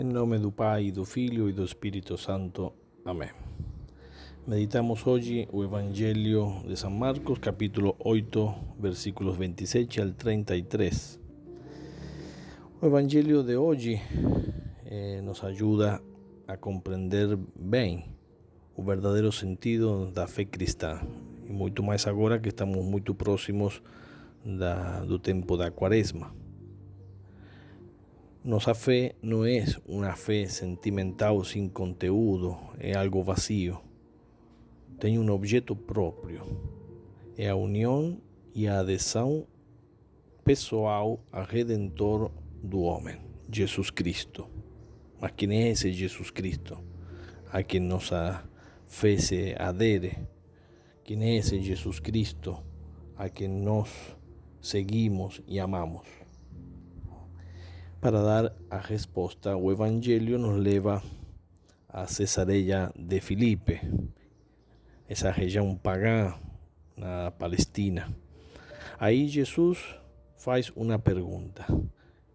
Em nome do Pai, do Filho e do Espírito Santo. Amém. Meditamos hoje o Evangelho de São Marcos, capítulo 8, versículos 27 al 33. O Evangelho de hoje eh, nos ajuda a compreender bem o verdadeiro sentido da fé cristã. E muito mais agora que estamos muito próximos da, do tempo da quaresma. Nossa fé não é uma fé sentimental sem conteúdo, é algo vazio. Tem um objeto próprio. É a união e a adesão pessoal ao Redentor do homem, Jesus Cristo. Mas quem é esse Jesus Cristo? A quem nossa fé se adere. Quem é esse Jesus Cristo? A quem nós seguimos e amamos. Para dar a resposta, o Evangelho nos leva a Cesareia de Filipe, essa região pagã na Palestina. Aí Jesus faz uma pergunta: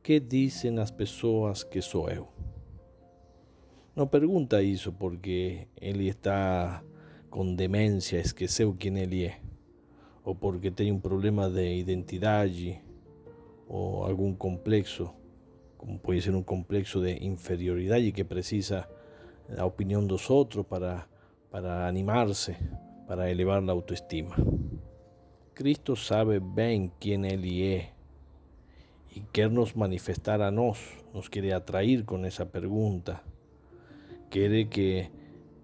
Que dizem as pessoas que sou eu? Não pergunta isso porque ele está com demência, esqueceu quem ele é, ou porque tem um problema de identidade ou algum complexo como puede ser un complexo de inferioridad y que precisa la opinión de los otros para, para animarse, para elevar la autoestima. Cristo sabe bien quién Él es y quiere nos manifestar a nos, nos quiere atraer con esa pregunta. Quiere que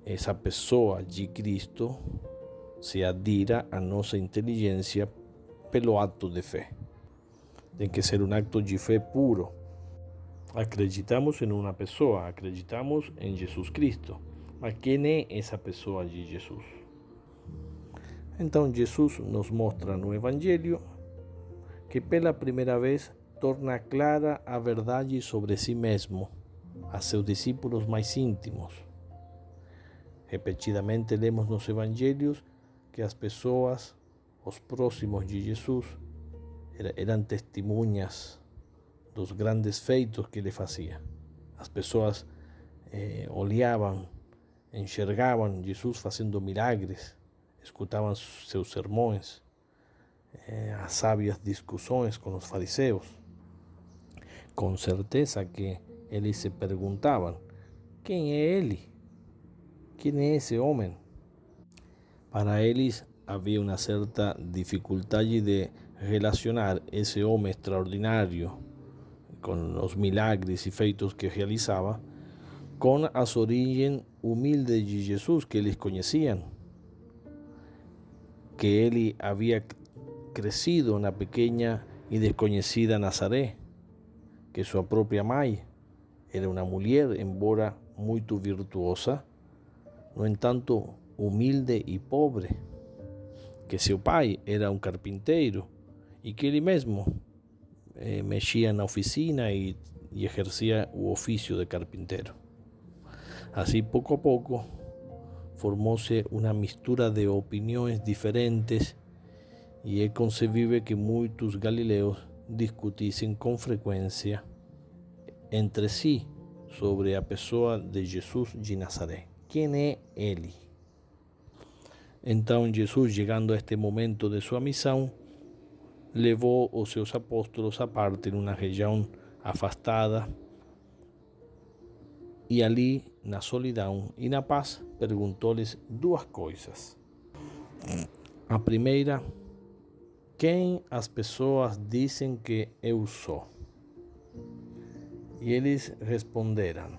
esa persona de Cristo se adira a nuestra inteligencia pelo acto de fe. Tiene que ser un acto de fe puro Acreditamos em uma pessoa, acreditamos em Jesus Cristo. Mas quem é essa pessoa de Jesus? Então, Jesus nos mostra no Evangelho que pela primeira vez torna clara a verdade sobre si mesmo a seus discípulos mais íntimos. Repetidamente lemos nos Evangelhos que as pessoas, os próximos de Jesus, eram testemunhas los grandes feitos que le hacía. Las personas eh, olhavam, enxergavam Jesus fazendo milagres, escutavam seus sermões, eh, as sábias discussões com os fariseus. Com certeza que eles se perguntavam: quem é ele? Quem é esse homem? Para eles havia uma certa dificuldade de relacionar esse homem extraordinário con los milagres y feitos que realizaba, con las origen humilde de Jesús que les conocían, que él había crecido en la pequeña y desconocida Nazaret, que su propia mãe era una mujer, embora muy virtuosa, no en tanto humilde y pobre, que su pai era un carpintero y que él mismo eh, mexía na oficina e, e exercia o oficio de carpintero. Así, pouco a pouco, formóse unha mistura de opiniões diferentes e é concebível que muitos galileos discutissem com frequência entre si sobre a pessoa de Jesus de Nazaré. Quem é ele? Então Jesus, chegando a este momento de sua missão, levou os seus apóstolos aparte numa região afastada e ali, na solidão e na paz, perguntou-lhes duas coisas. A primeira, quem as pessoas dizem que eu sou? E eles responderam: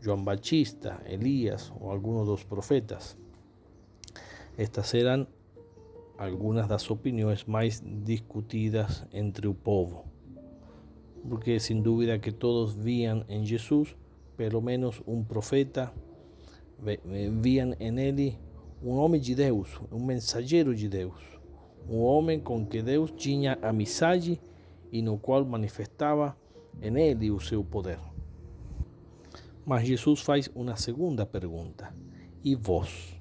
João Batista, Elias ou alguns dos profetas. Estas eram algunas das opiniões mais discutidas entre o povo. Porque sin duda que todos vían en Jesús, pelo menos un profeta, vían en él un homem de Deus, um mensageiro de Deus, um homem com que Deus tinha amizade e no qual manifestava em ele o seu poder. Mas Jesus faz uma segunda pergunta: E vós,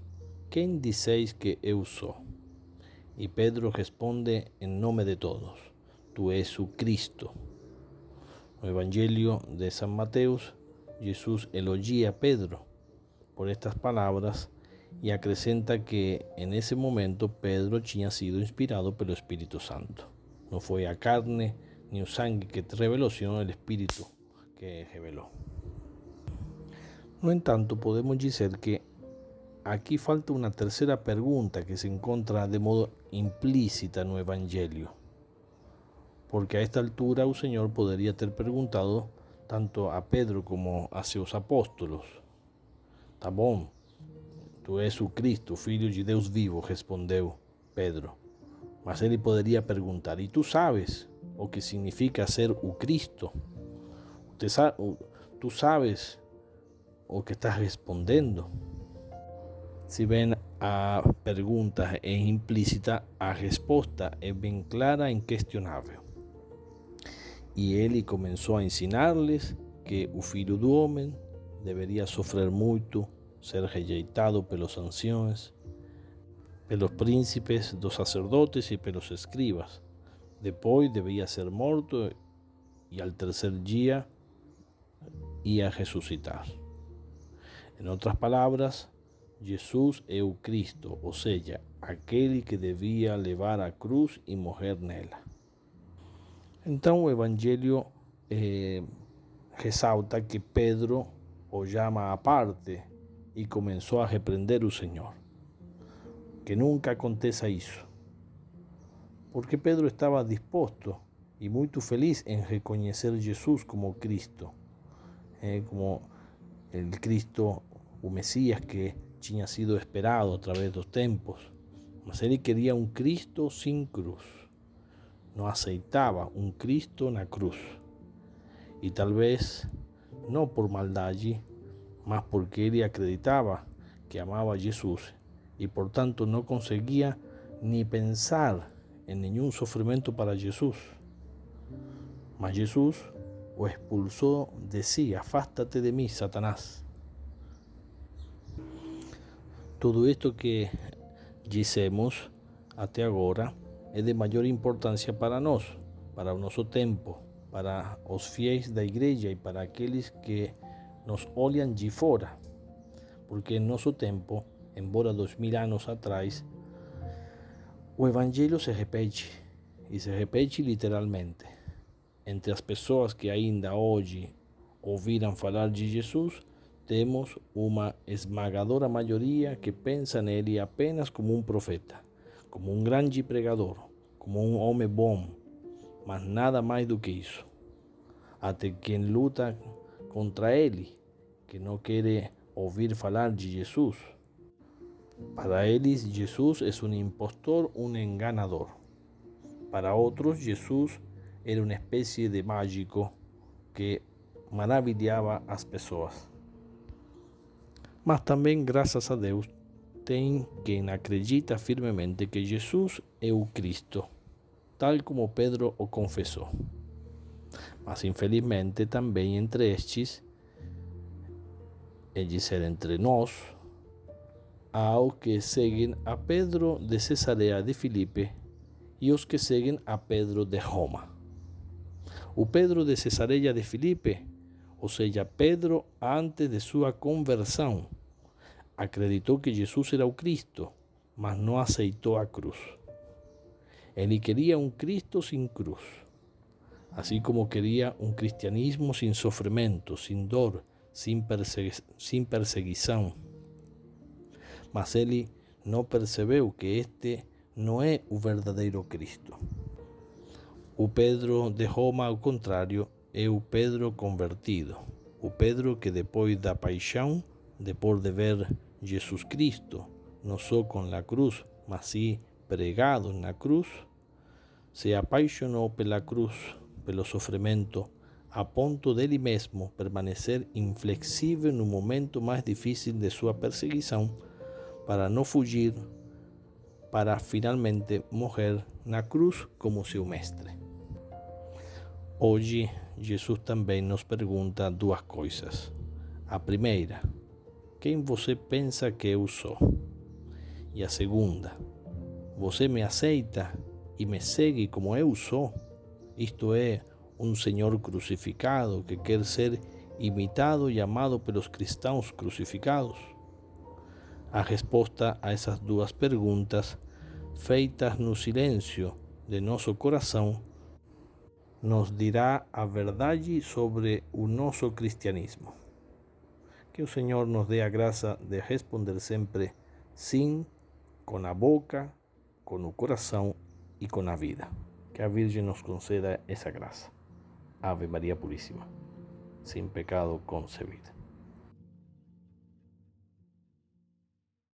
quem disseis que eu sou? Y Pedro responde en nombre de todos, tú es su Cristo. El Evangelio de San Mateus Jesús elogia a Pedro por estas palabras y acrescenta que en ese momento Pedro tinha sido inspirado pelo Espírito Santo. No foi a carne ni o sangue que te revelou, sino o Espírito que revelou. No entanto, podemos dizer que aqui falta uma terceira pergunta que se encontra de modo implícita no Evangelho. Porque a esta altura o Senhor poderia ter perguntado tanto a Pedro como a seus apóstolos: Tá bom, tu és Cristo, filho de Deus vivo, respondeu Pedro. Mas ele poderia perguntar: E tu sabes o que significa ser o Cristo? Tu sabes o que estás respondendo? Si ven a pergunta é implícita, a resposta é bem clara e inquestionável. E ele começou a ensinar-lhes que o filho do homem deveria sofrer muito, ser rejeitado pelos anciões, pelos príncipes dos sacerdotes e pelos escribas. Depois devia ser morto e ao terceiro dia ia ressuscitar. Em outras palavras, Jesus é o Cristo, ou seja, aquele que devia levar a cruz e morrer nela. Então o Evangelho eh, ressalta que Pedro o chama à parte e começou a repreender o Senhor. Que nunca aconteça isso. Porque Pedro estava disposto e muito feliz em reconhecer Jesus como Cristo, eh, como o Cristo, o Mesías que tinha sido esperado a través dos tempos, mas ele queria um Cristo sem cruz. Não aceitava um Cristo na cruz. E talvez não por maldade, mas porque ele acreditava que amava Jesus e, portanto, não conseguia nem pensar em nenhum sofrimento para Jesus. Mas Jesus o expulsou de si: Afástate de mim, Satanás. Tudo isto que dissemos até agora é de maior importância para nós, para o nosso tempo, para os fiéis da igreja e para aqueles que nos olham de fora. Porque em nosso tempo, embora dois mil anos atrás, o Evangelho se repete, e se repete literalmente. Entre as pessoas que ainda hoje ouviram falar de Jesus, temos uma esmagadora maioria que pensa nele apenas como um profeta, como um grande pregador, como um homem bom, mas nada mais do que isso. Até quem luta contra ele, que não quer ouvir falar de Jesus. Para eles, Jesus é um impostor, um enganador. Para outros, Jesus era uma espécie de mágico que maravilhava as pessoas. Mas também, graças a Deus, tem quem acredita firmemente que Jesus é o Cristo, tal como Pedro o confessou. Mas infelizmente também entre estes, é dizer, entre nós, há os que seguem a Pedro de Cesarea de Filipe e os que seguem a Pedro de Roma. O Pedro de Cesarea de Filipe ou seja, Pedro, antes de sua conversão, acreditou que Jesus era o Cristo, mas não aceitou a cruz. Ele queria um Cristo sem cruz, assim como queria um cristianismo sem sofrimento, sem dor, sem, persegui perseguição. Mas ele não percebeu que este não é o verdadeiro Cristo. O Pedro de Roma, ao contrário, é o Pedro convertido, o Pedro que depois da paixão, depois de ver Jesus Cristo, não só com a cruz, mas sim pregado na cruz, se apaixonou pela cruz, pelo sofrimento, a ponto dele mesmo permanecer inflexível no momento mais difícil de sua perseguição, para não fugir, para finalmente morrer na cruz como seu mestre. Hoje Jesus também nos pergunta duas coisas. A primeira, quem você pensa que eu sou? E a segunda, você me aceita e me segue como eu sou? Isto é, um Senhor crucificado que quer ser imitado e amado pelos cristãos crucificados? A resposta a essas duas perguntas, feitas no silêncio de nosso coração, nos dirá a verdade sobre o nosso cristianismo. Que o Senhor nos dê a graça de responder sempre sim, com a boca, com o coração e com a vida. Que a Virgem nos conceda essa graça. Ave Maria Puríssima, sem pecado concebida.